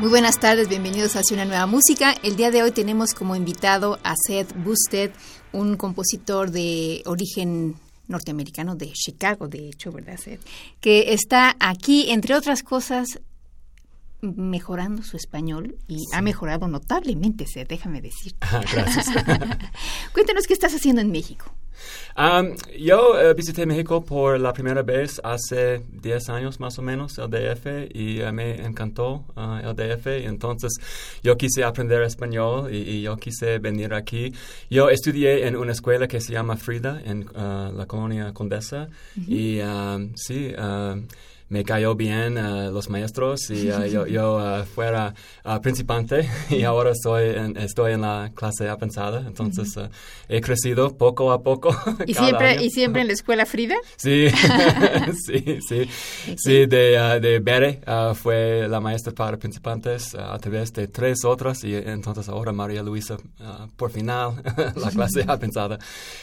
Muy buenas tardes, bienvenidos a una nueva música. El día de hoy tenemos como invitado a Seth Busted, un compositor de origen norteamericano de Chicago, de hecho, ¿verdad, Seth? Que está aquí, entre otras cosas, mejorando su español y ha mejorado notablemente, Seth, déjame decir. Ah, gracias. Cuéntanos qué estás haciendo en México. Um, yo eh, visité México por la primera vez hace 10 años más o menos, el DF, y eh, me encantó uh, el DF. Entonces yo quise aprender español y, y, yo quise venir aquí. Yo estudié en una escuela que se llama Frida en uh, la colonia Condesa y um, sí. Me cayó bien uh, los maestros y uh, yo, yo uh, fuera principante y ahora estoy en, estoy en la clase avanzada. Entonces he crecido poco a poco. ¿Y siempre, ¿Y siempre en la escuela Frida? Sí, sí, sí. Sí, de, de Bere fue la maestra para principantes a través de tres otras y entonces ahora María Luisa por final la clase avanzada.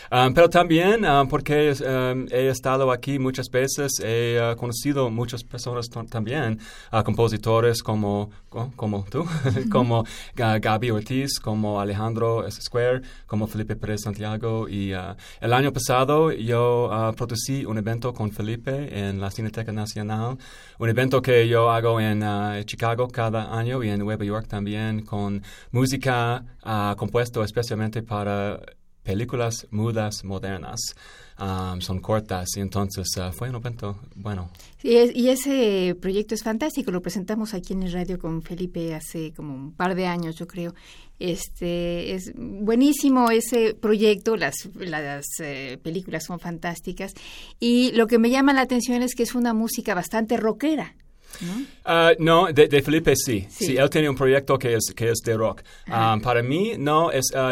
Um, pero también porque um, he estado aquí muchas veces, he conocido muchas personas también, uh, compositores como, como tú, como Gaby Ortiz, como Alejandro Square, como Felipe Pérez Santiago. Y uh, el año pasado yo uh, producí un evento con Felipe en la Cineteca Nacional, un evento que yo hago en Chicago cada año y en Nueva York también con música compuesta especialmente para películas mudas modernas. Um, son cortas y entonces uh, fue un evento bueno. Y ese proyecto es fantástico, lo presentamos aquí en el radio con Felipe hace como un par de años, yo creo. Este es buenísimo ese proyecto, las, las eh, películas son fantásticas y lo que me llama la atención es que es una música bastante rockera. ¿No? Uh, no, de, de, Felipe sí. sí. sí. él tiene un proyecto que es, que es de rock. Um, para mí, no, es, uh,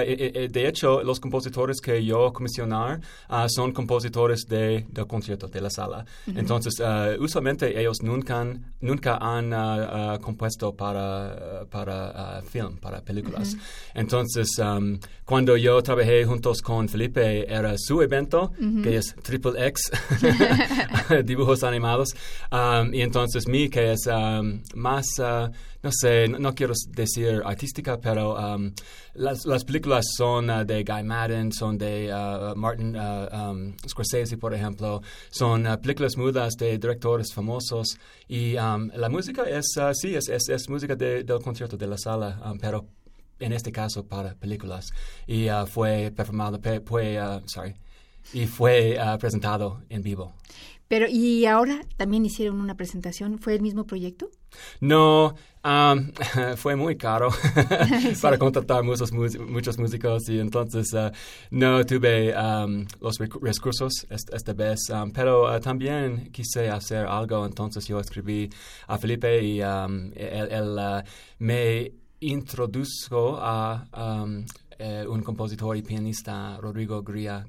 de hecho, los compositores que yo comisionar uh, son compositores de, del concierto, de la sala. -huh. Entonces, usualmente ellos nunca, nunca han compuesto para, para film, para películas. -huh. Entonces, um, cuando yo trabajé juntos con Felipe, era su evento, -huh. que es Triple X, dibujos animados. Um, y entonces, mi que es um, más, uh, no sé, no, no, quiero decir artística, pero um, las, las, películas son uh, de Guy Madden, son de uh, Martin um, Scorsese, por ejemplo, son películas mudas de directores famosos y la música es, sí, es, es, es música de, del concierto de la sala, pero en este caso para películas y fue performado, fue, sorry, y fue presentado en vivo. Pero, ¿y ahora también hicieron una presentación? ¿Fue el mismo proyecto? No, um, fue muy caro para contratar muchos, muchos músicos y entonces uh, no tuve um, los recursos esta, esta vez, um, pero uh, también quise hacer algo, entonces yo escribí a Felipe y él, él uh, me introdujo a eh, un compositor y pianista, Rodrigo Gria,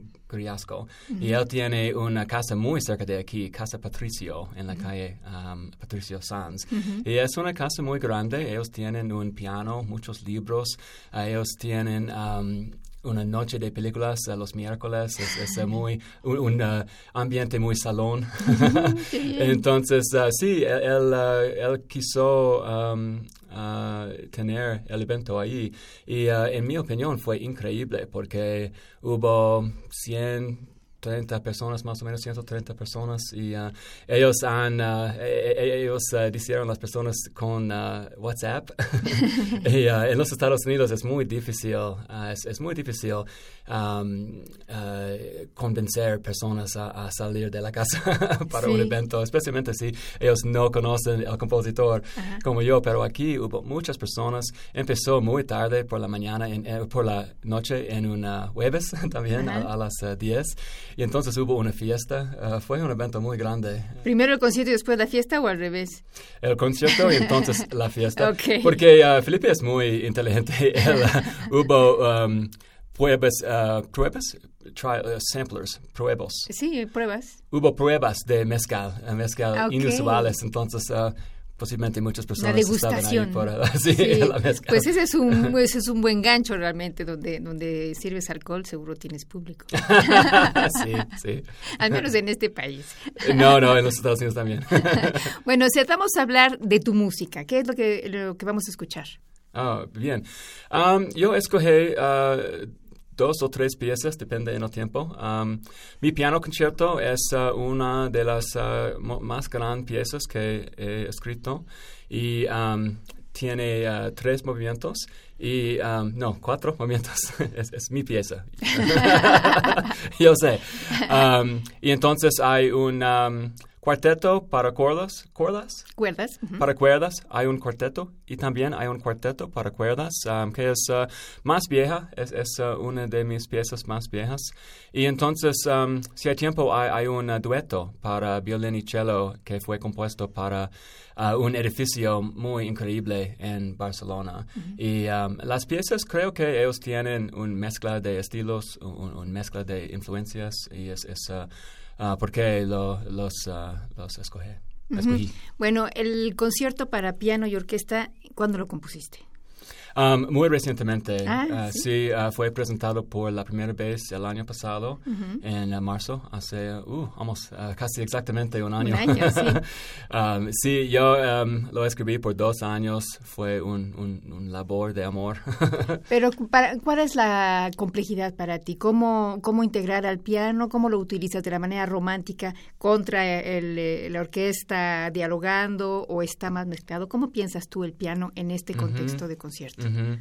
-huh. Y él tiene una casa muy cerca de aquí, Casa Patricio, en la calle um, Patricio Sanz. Y es una casa muy grande. Ellos tienen un piano, muchos libros. Uh, ellos tienen um, una noche de películas uh, los miércoles. Es, es muy, un, un uh, ambiente muy salón. Entonces, uh, sí, él, él quiso um, Uh, tener el evento ahí. Y uh, en mi opinión fue increíble porque hubo 100 30 personas, más o menos 130 personas, y uh, ellos han, uh, ellos uh, dijeron las personas con WhatsApp. y en los Estados Unidos es muy difícil, es, es, muy difícil um, convencer personas a, a, salir de la casa para sí. un evento, especialmente si ellos no conocen al compositor como yo, pero aquí hubo muchas personas, empezó muy tarde por la mañana, en, eh, por la noche en una jueves también a, a, las 10 y entonces hubo una fiesta. Uh, fue un evento muy grande. ¿Primero el concierto y después la fiesta o al revés? El concierto y entonces la fiesta. Ok. Porque uh, Felipe es muy inteligente. Él, uh, hubo um, pruebas, uh, pruebas Tri- uh, samplers, pruebas. Sí, pruebas. Hubo pruebas de mezcal, uh, mezcal Ah, ok. inusuales, entonces uh, posiblemente muchas personas estaban ahí degustación. por sí, Sí, la mezcal. Pues ese es un ese es un buen gancho realmente donde donde sirves alcohol seguro tienes público. sí, sí. Al menos en este país. No, no, en los Estados Unidos también. Bueno, si vamos a hablar de tu música, ¿qué es lo que lo que vamos a escuchar? Ah, bien. Um, yo escogí uh, dos o tres piezas, depende del tiempo. Um, mi piano concierto es uh, una de las uh, mo- más grandes piezas que he escrito y um, tiene uh, tres movimientos y um, no, cuatro movimientos. es, es mi pieza. yo sé. Y entonces hay un cuarteto para cuerdas, cuerdas ¿Cuerdas? Para cuerdas hay un cuarteto y también hay un cuarteto para cuerdas um, que es uh, más vieja, es, es, uh, una de mis piezas más viejas. Y entonces, um, si hay tiempo, hay, hay un uh, dueto para violín y cello que fue compuesto para un edificio muy increíble en Barcelona. Y um, las piezas creo que ellos tienen una mezcla de estilos, una mezcla de influencias y es, es uh, porque lo, los, uh, los escogí. escogí. Bueno, el concierto para piano y orquesta, ¿cuándo lo compusiste? Um, muy recientemente, Ah, uh, ¿sí? sí, uh, fue presentado por la primera vez el año pasado, en uh, marzo, hace, uh, vamos, casi exactamente un año. año, sí. Um, sí, yo um, lo escribí por dos años, fue un, un, un labor de amor. Pero para, ¿cuál es la complejidad para ti? ¿Cómo, ¿Cómo integrar al piano? ¿Cómo lo utilizas de la manera romántica contra el, eh, la orquesta dialogando o está más mezclado? ¿Cómo piensas tú el piano en este contexto de concierto? Ujú.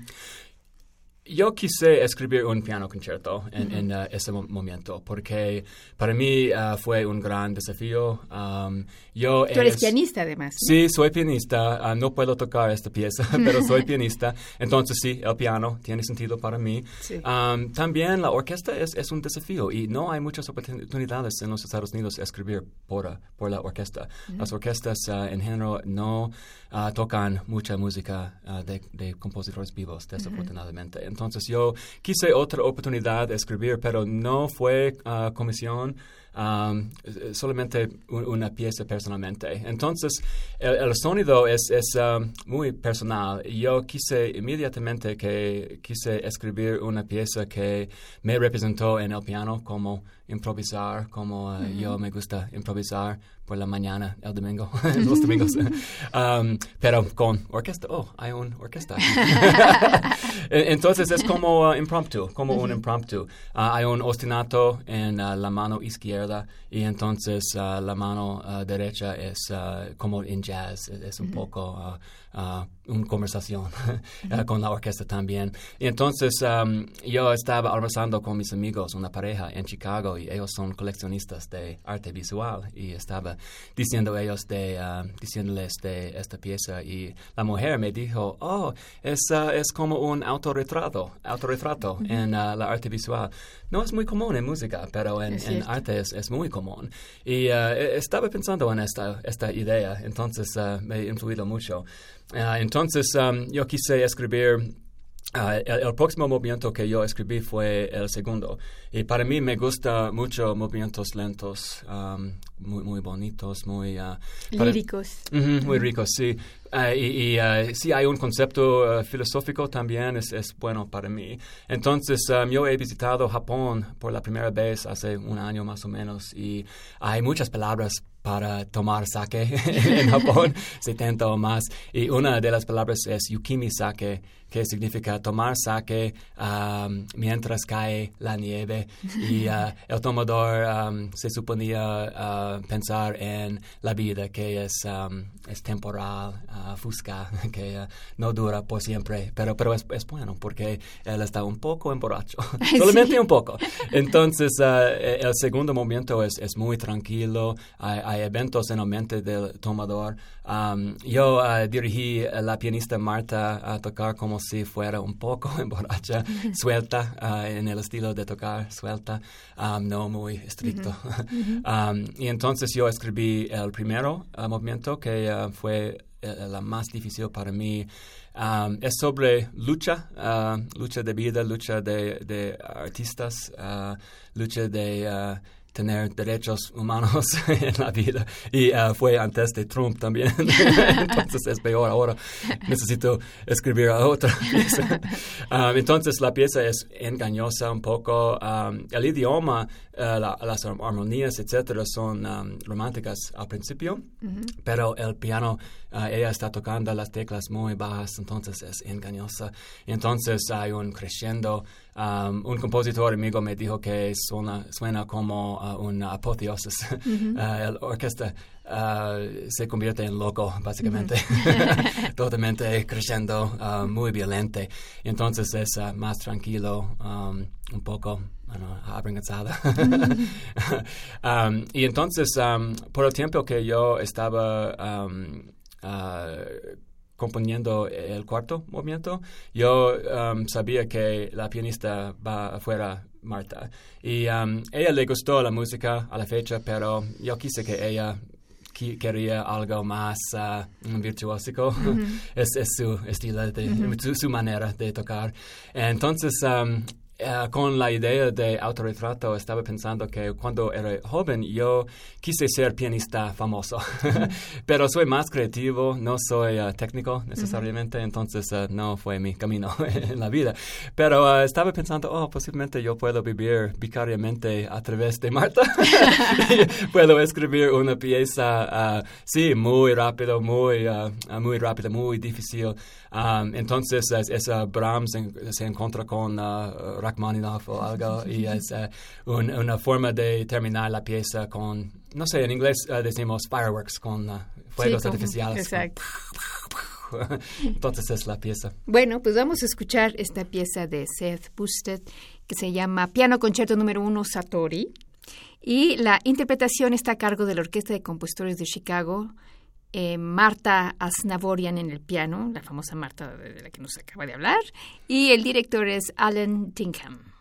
Yo quise escribir un piano concierto en, en, uh, ese mo- momento porque para mí uh, fue un gran desafío. Um, yo Tú eres es- pianista además. ¿no? Sí, soy pianista. ah, no puedo tocar esta pieza, pero soy pianista. Entonces sí, el piano tiene sentido para mí. Sí. Am, también la orquesta es, es un desafío y no hay muchas oportunidades en los Estados Unidos de escribir por, por la orquesta. Las orquestas ah, en general no ah, tocan mucha música ah, de, de compositores vivos, desafortunadamente. Entonces yo quise otra oportunidad de escribir, pero no fue ah, comisión. um, solamente un- una pieza personalmente. Entonces, el, el sonido es, es um, muy personal. Yo quise inmediatamente que quise escribir una pieza que me representó en el piano como improvisar, como uh, yo me gusta improvisar por la mañana, el domingo, los domingos. Um, pero con orquesta, oh, hay una orquesta. En- Entonces es como uh, impromptu, como un impromptu. Ah, hay un ostinato en ah, la mano izquierda y entonces ah, la mano ah, derecha es como en jazz, es, es un poco ah, ah, una conversación ah, con la orquesta también. Y entonces um, yo estaba almorzando con mis amigos, una pareja en Chicago y ellos son coleccionistas de arte visual y estaba diciendo ellos de, ah, diciéndoles de esta pieza y la mujer me dijo, oh, es, ah, es como un autorretrato, autorretrato en ah, la arte visual. No es muy común en música, pero en, Es en arte es, es muy común. Y e- estaba pensando en esta, esta idea, entonces me ha influido mucho. Entonces um, yo quise escribir Ah, el, el próximo movimiento que yo escribí fue el segundo. Y para mí me gusta mucho movimientos lentos, um, muy, muy bonitos, muy... ah, para- Líricos. Muy ricos, sí. Ah, y y, sí hay un concepto filosófico también, es, es bueno para mí. Entonces, um, yo he visitado Japón por la primera vez hace un año más o menos y hay muchas palabras para tomar sake en Japón, 70 o más. Y una de las palabras es yukimi sake, que significa tomar sake um, mientras cae la nieve. Y ah, el tomador um, se suponía ah, pensar en la vida que es, um, es temporal, ah, fusca, que ah, no dura por siempre, pero, pero es, es bueno porque él está un poco emborracho, solamente un poco. Entonces, ah, eh, el segundo momento es, es muy tranquilo, hay, hay eventos en la mente del tomador. Um, yo uh, dirigí a la pianista Marta a tocar como si fuera un poco borracha, suelta, uh, en el estilo de tocar, suelta, um, no muy estricto. Um, y entonces yo escribí el primero uh, movimiento que fue la más difícil para mí. Um, es sobre lucha, lucha de vida, lucha de, de artistas, lucha de tener derechos humanos en la vida. Y uh, fue antes de Trump también. entonces es peor ahora. Necesito escribir otra pieza. Um, entonces la pieza es engañosa un poco. Um, el idioma, uh, las armonías, etcétera, son um, románticas al principio, pero el piano, uh, ella está tocando las teclas muy bajas, entonces es engañosa. entonces hay un crescendo. Um, un compositor amigo me dijo que suena, suena como uh, una apoteosis. Uh, el orquesta uh, se convierte en loco, básicamente. Totalmente creciendo, muy violente. Entonces es más tranquilo, um, un poco bueno, um, y entonces, por el tiempo que yo estaba componiendo el cuarto movimiento, yo um, sabía que la pianista va afuera, Marta. Y um, ella le gustó la música a la fecha, pero yo quise que ella quería algo más uh, virtuósico. es, su estilo, de, su, manera de tocar. Entonces, um, eh, con la idea de autorretrato estaba pensando que cuando era joven yo quise ser pianista famoso, pero soy más creativo, no soy eh, técnico necesariamente, entonces eh, no fue mi camino en la vida. Pero estaba pensando, oh, posiblemente yo puedo vivir vicariamente a través de Marta. puedo escribir una pieza, sí, muy rápido, muy, muy rápido, muy difícil. Um, entonces, esa Brahms se encuentra con Rachmaninoff o algo y es eh, una forma de terminar la pieza con, no sé, en inglés uh, decimos fireworks, con uh, fuegos artificiales. Exacto. Entonces es la pieza. Bueno, pues vamos a escuchar esta pieza de Seth Busted que se llama Piano Concerto número uno Satori. Y la interpretación está a cargo de la Orquesta de Compositores de Chicago, eh, Marta Asnavorian en el piano, la famosa Marta de la que nos acaba de hablar, y el director es Alan Tinkham.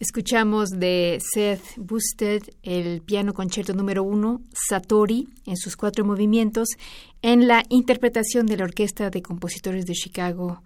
Escuchamos de Seth Busted el piano concierto número uno, Satori, en sus cuatro movimientos, en la interpretación de la Orquesta de Compositores de Chicago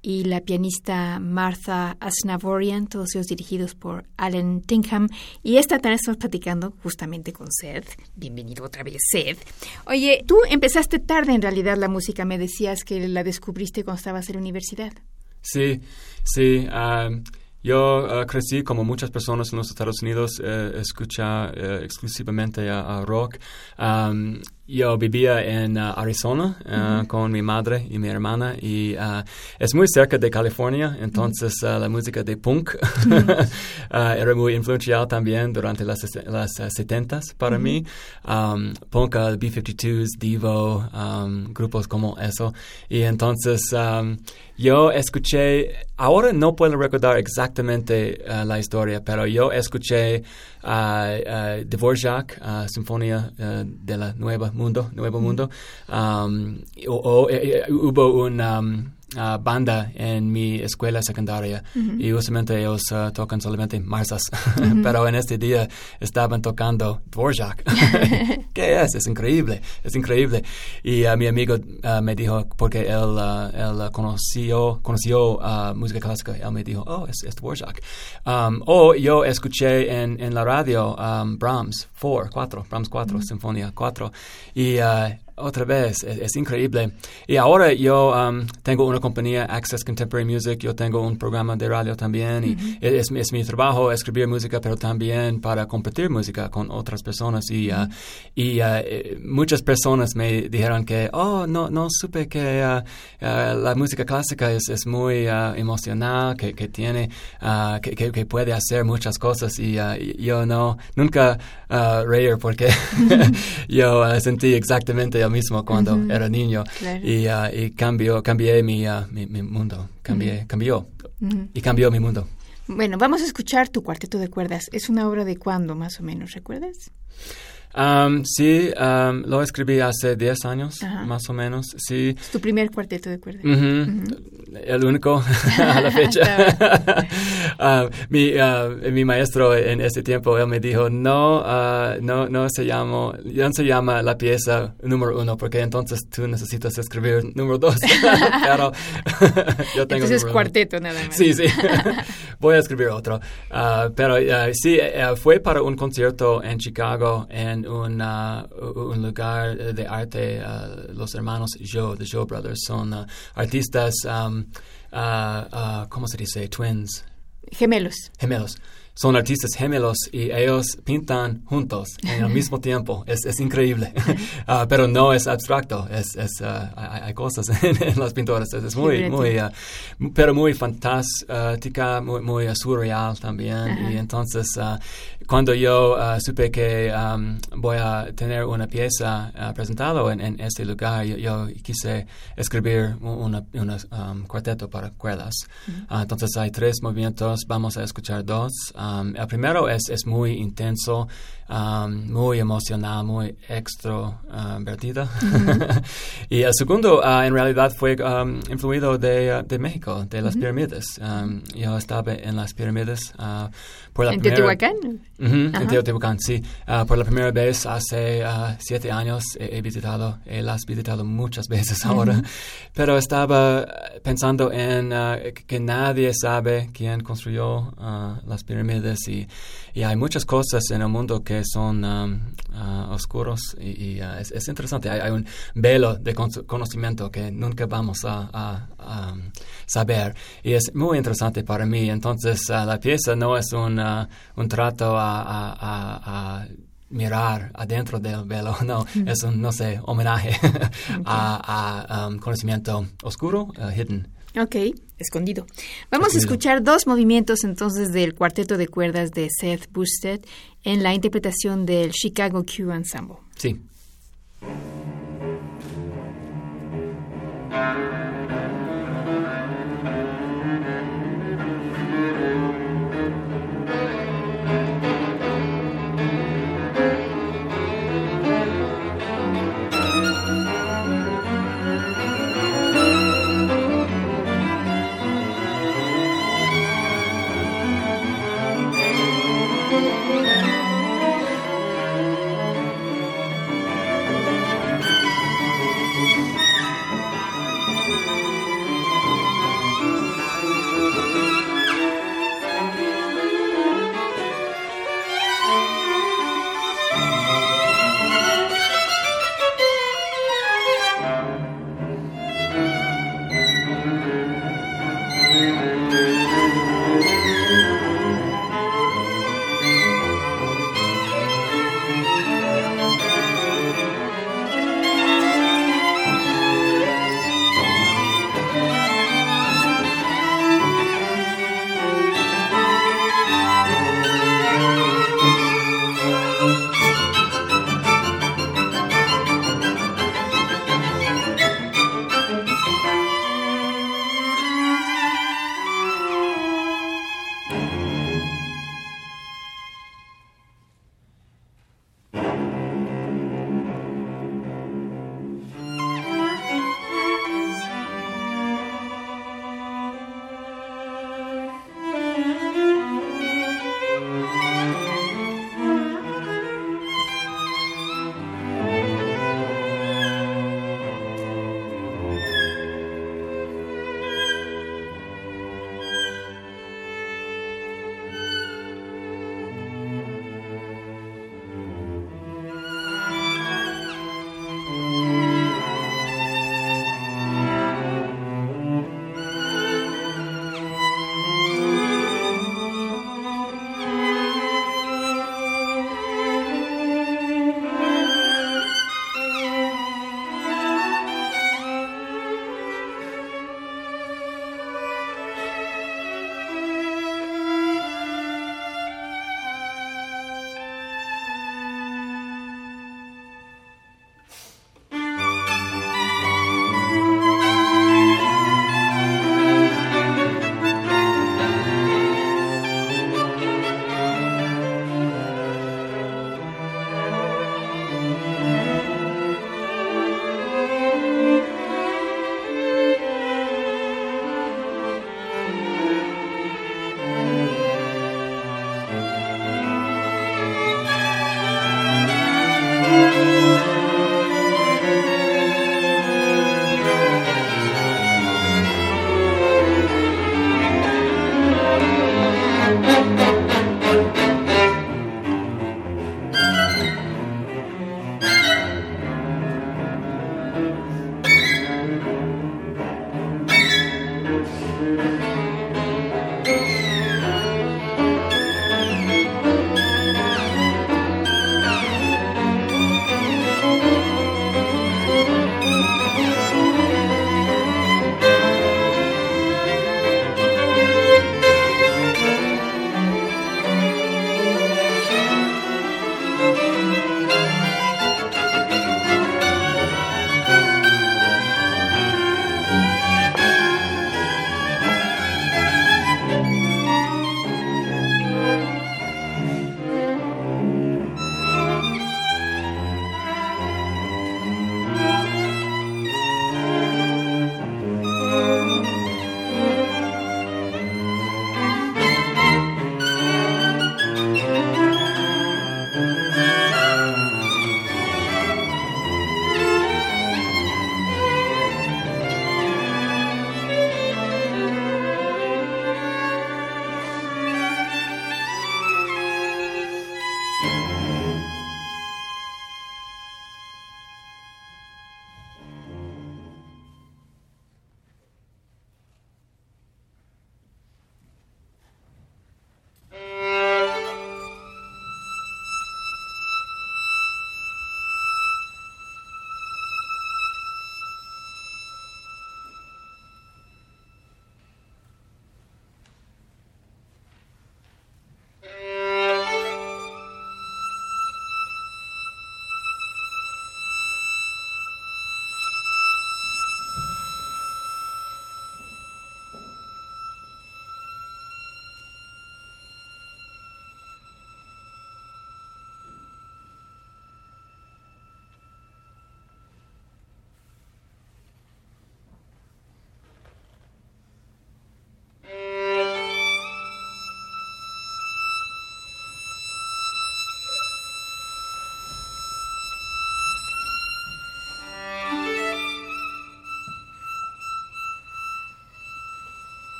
y la pianista Martha Asnavorian, todos ellos dirigidos por Alan Tinkham. Y esta tarde estamos platicando justamente con Seth. Bienvenido otra vez, Seth. Oye, tú empezaste tarde en realidad la música, me decías que la descubriste cuando estabas en la universidad. Sí, sí. Um, yo uh, crecí, como muchas personas en los Estados Unidos, eh, escucha eh, exclusivamente a, rock. Um, yo vivía en uh, Arizona uh, con mi madre y mi hermana y uh, es muy cerca de California, entonces la música de punk era muy influencial también durante las, las 70s para mí. Um, punk, B-52s, Devo, um, grupos como eso. Y entonces um, yo escuché, ahora no puedo recordar exactamente la historia, pero yo escuché Dvorak, Sinfonía de la Nueva Mundo, Nuevo Mundo, um, o, eh, eh, hubo un... Um, banda en mi escuela secundaria y usualmente ellos uh, tocan solamente marsas, pero en este día estaban tocando Dvorak. ¿Qué es? Es increíble, es increíble. Y uh, mi amigo uh, me dijo, porque él, él conoció, conoció música clásica, él me dijo, oh, es, es Dvorak. Um, o yo escuché en, en la radio um, Brahms 4, 4, Brahms 4, Sinfonía 4, y otra vez, es, increíble. Y ahora yo um, tengo una compañía, Access Contemporary Music, yo tengo un programa de radio también y es, mi trabajo escribir música, pero también para compartir música con otras personas. Y, uh, y uh, eh, muchas personas me dijeron que, oh, no, no supe que uh, la música clásica es, es muy emocional, que, que tiene, que, que, puede hacer muchas cosas y yo no, nunca reír porque yo sentí exactamente mismo cuando era niño y, uh, y cambió, cambié mi, uh, mi, mundo, cambié, cambió y cambió mi mundo. Bueno, vamos a escuchar tu cuarteto de cuerdas. ¿Es una obra de cuándo, más o menos, recuerdas? Um, sí, um, lo escribí hace 10 años, más o menos, sí. Es tu primer cuarteto de cuerdas. El único a la fecha. uh, mi, uh, mi, maestro en ese tiempo, él me dijo, no, uh, no, no se llama, no se llama la pieza número uno, porque entonces tú necesitas escribir número dos. Pero yo tengo Entonces es cuarteto nada más. Sí, sí. Voy a escribir otro. Pero sí, eh, fue para un concierto en Chicago en un lugar de arte, los hermanos Joe, the Joe Brothers, son artistas, um, uh, ¿cómo se dice? Twins. Gemelos. Gemelos son artistas gemelos y ellos pintan juntos en el mismo tiempo. Es, es increíble. Ah, pero no es abstracto, es, es uh, hay, cosas en, las pinturas. Es, muy, muy, uh, pero muy fantástica, muy, muy surreal también. Y entonces, uh, cuando yo supe que um, voy a tener una pieza presentada en, en, este lugar, yo, quise escribir un um, cuarteto para cuerdas. entonces, hay tres movimientos, vamos a escuchar dos. Um, el primero es, es muy intenso, muy emocional, muy extrovertido. y el segundo, uh, en realidad, fue influido de, uh, de, México, de las pirámides. yo estaba en las pirámides uh, por la ¿En Teotihuacán? en Teotihuacán, sí. por la primera vez hace siete años he, visitado, he las visitado muchas veces ahora, pero estaba pensando en que nadie sabe quién construyó las pirámides y, y, hay muchas cosas en el mundo que son um, uh, oscuros y, uh, es, interesante. Hay, un velo de conocimiento que nunca vamos a, um, saber y es muy interesante para mí. Entonces uh, la pieza no es un, un trato a, mirar adentro del velo, no, es un, no sé, homenaje a, um, conocimiento oscuro, hidden. Ok, escondido. Vamos a escuchar dos movimientos entonces del cuarteto de cuerdas de Seth Busted en la interpretación del Chicago Q Ensemble. Sí.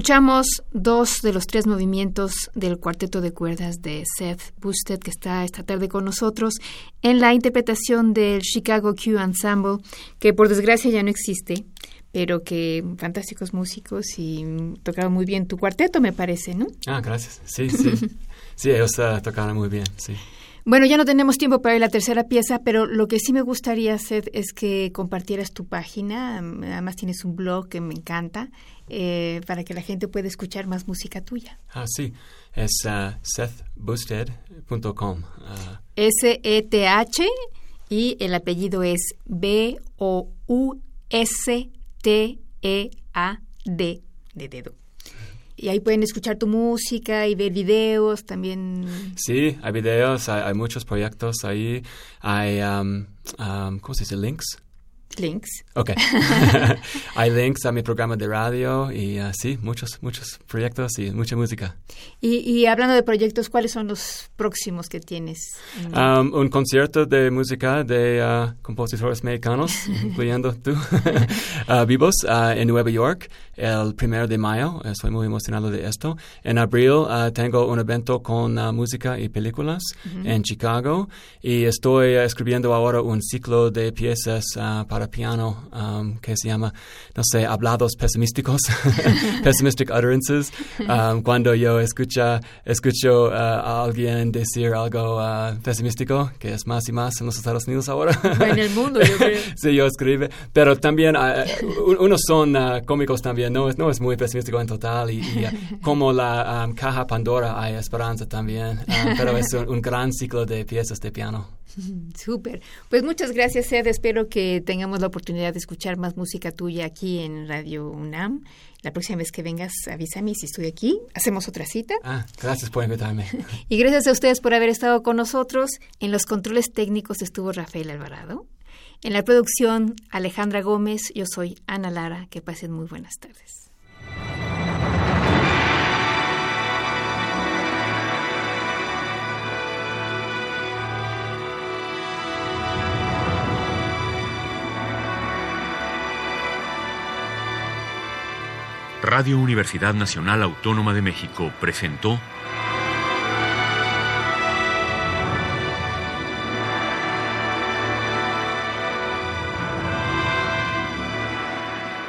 Escuchamos dos de los tres movimientos del cuarteto de cuerdas de Seth Busted, que está esta tarde con nosotros, en la interpretación del Chicago Q Ensemble, que por desgracia ya no existe, pero que fantásticos músicos y tocaron muy bien tu cuarteto, me parece, ¿no? Ah, gracias. Sí, sí. sí, ellos uh, tocaron muy bien, sí. Bueno, ya no tenemos tiempo para la tercera pieza, pero lo que sí me gustaría hacer es que compartieras tu página. Además tienes un blog que me encanta eh, para que la gente pueda escuchar más música tuya. Ah, sí. Es uh, sethboosted.com. Uh, S-E-T-H y el apellido es B-O-U-S-T-E-A-D de dedo y ahí pueden escuchar tu música y ver videos también. Sí, hay videos, hay, muchos proyectos ahí, hay, um, um, ¿cómo se dice? Links links. Ok. Hay links a mi programa de radio y uh, sí, muchos, muchos proyectos y mucha música. Y, hablando de proyectos, ¿cuáles son los próximos que tienes? Um, un concierto de música de uh, compositores mexicanos, incluyendo tú, uh, vivos en Nueva York el primero de mayo. Estoy muy emocionado de esto. En abril tengo un evento con música y películas en Chicago y estoy escribiendo ahora un ciclo de piezas para piano um, que se llama, no sé, hablados pesimísticos, pessimistic utterances. Um, cuando yo escucha, escucho uh, a alguien decir algo uh, pesimístico, que es más y más en los Estados Unidos ahora. en el mundo, yo creo. sí, yo escribe. Pero también, uh, unos son cómicos también, no es, no es muy pesimístico en total. Y, como la um, caja Pandora hay esperanza también. pero es un gran ciclo de piezas de piano. Súper. Pues muchas gracias, Ed. Espero que tengamos la oportunidad de escuchar más música tuya aquí en Radio UNAM. La próxima vez que vengas, avísame si estoy aquí. Hacemos otra cita. Ah, gracias por invitarme. y gracias a ustedes por haber estado con nosotros. En los controles técnicos estuvo Rafael Alvarado. En la producción, Alejandra Gómez. Yo soy Ana Lara. Que pasen muy buenas tardes. Radio Universidad Nacional Autónoma de México presentó